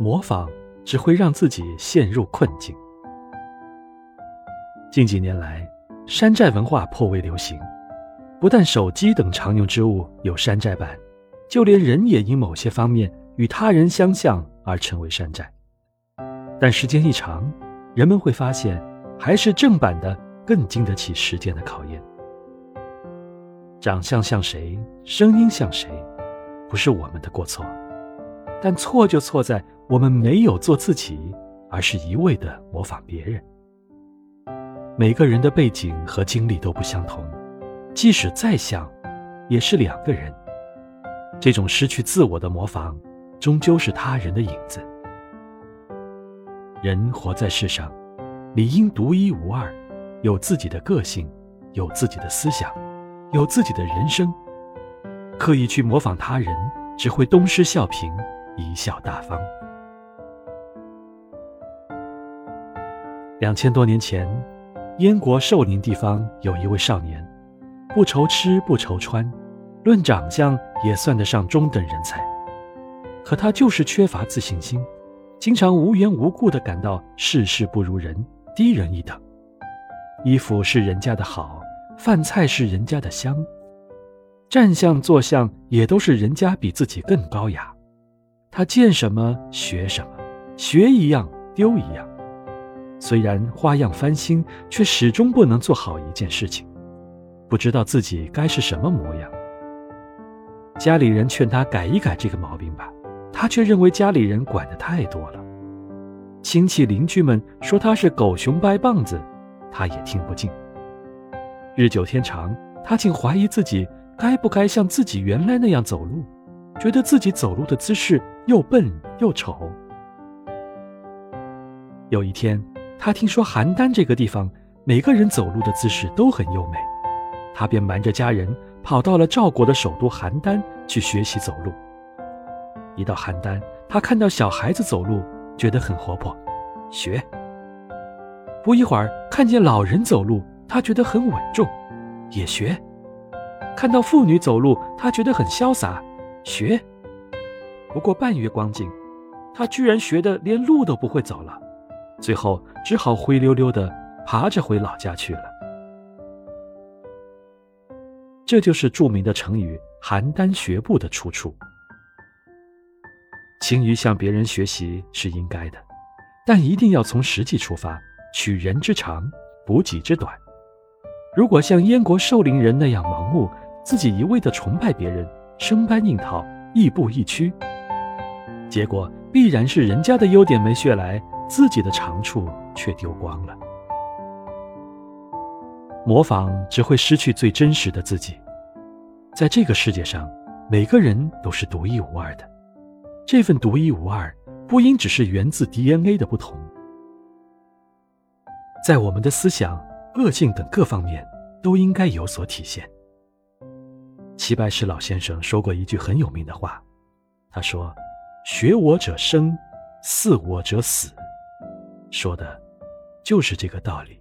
模仿只会让自己陷入困境。近几年来，山寨文化颇为流行，不但手机等常用之物有山寨版，就连人也因某些方面与他人相像而成为山寨。但时间一长，人们会发现，还是正版的更经得起时间的考验。长相像谁，声音像谁，不是我们的过错，但错就错在我们没有做自己，而是一味的模仿别人。每个人的背景和经历都不相同，即使再像，也是两个人。这种失去自我的模仿，终究是他人的影子。人活在世上，理应独一无二，有自己的个性，有自己的思想，有自己的人生。刻意去模仿他人，只会东施效颦，贻笑大方。两千多年前。燕国寿陵地方有一位少年，不愁吃不愁穿，论长相也算得上中等人才。可他就是缺乏自信心，经常无缘无故地感到世事不如人，低人一等。衣服是人家的好，饭菜是人家的香，站相坐相也都是人家比自己更高雅。他见什么学什么，学一样丢一样。虽然花样翻新，却始终不能做好一件事情，不知道自己该是什么模样。家里人劝他改一改这个毛病吧，他却认为家里人管得太多了。亲戚邻居们说他是狗熊掰棒子，他也听不进。日久天长，他竟怀疑自己该不该像自己原来那样走路，觉得自己走路的姿势又笨又丑。有一天。他听说邯郸这个地方，每个人走路的姿势都很优美，他便瞒着家人跑到了赵国的首都邯郸去学习走路。一到邯郸，他看到小孩子走路，觉得很活泼，学。不一会儿，看见老人走路，他觉得很稳重，也学。看到妇女走路，他觉得很潇洒，学。不过半月光景，他居然学得连路都不会走了。最后只好灰溜溜的爬着回老家去了。这就是著名的成语“邯郸学步”的出处。勤于向别人学习是应该的，但一定要从实际出发，取人之长，补己之短。如果像燕国寿陵人那样盲目，自己一味的崇拜别人，生搬硬套，亦步亦趋，结果必然是人家的优点没学来。自己的长处却丢光了，模仿只会失去最真实的自己。在这个世界上，每个人都是独一无二的，这份独一无二不应只是源自 DNA 的不同，在我们的思想、个性等各方面都应该有所体现。齐白石老先生说过一句很有名的话，他说：“学我者生，似我者死。”说的，就是这个道理。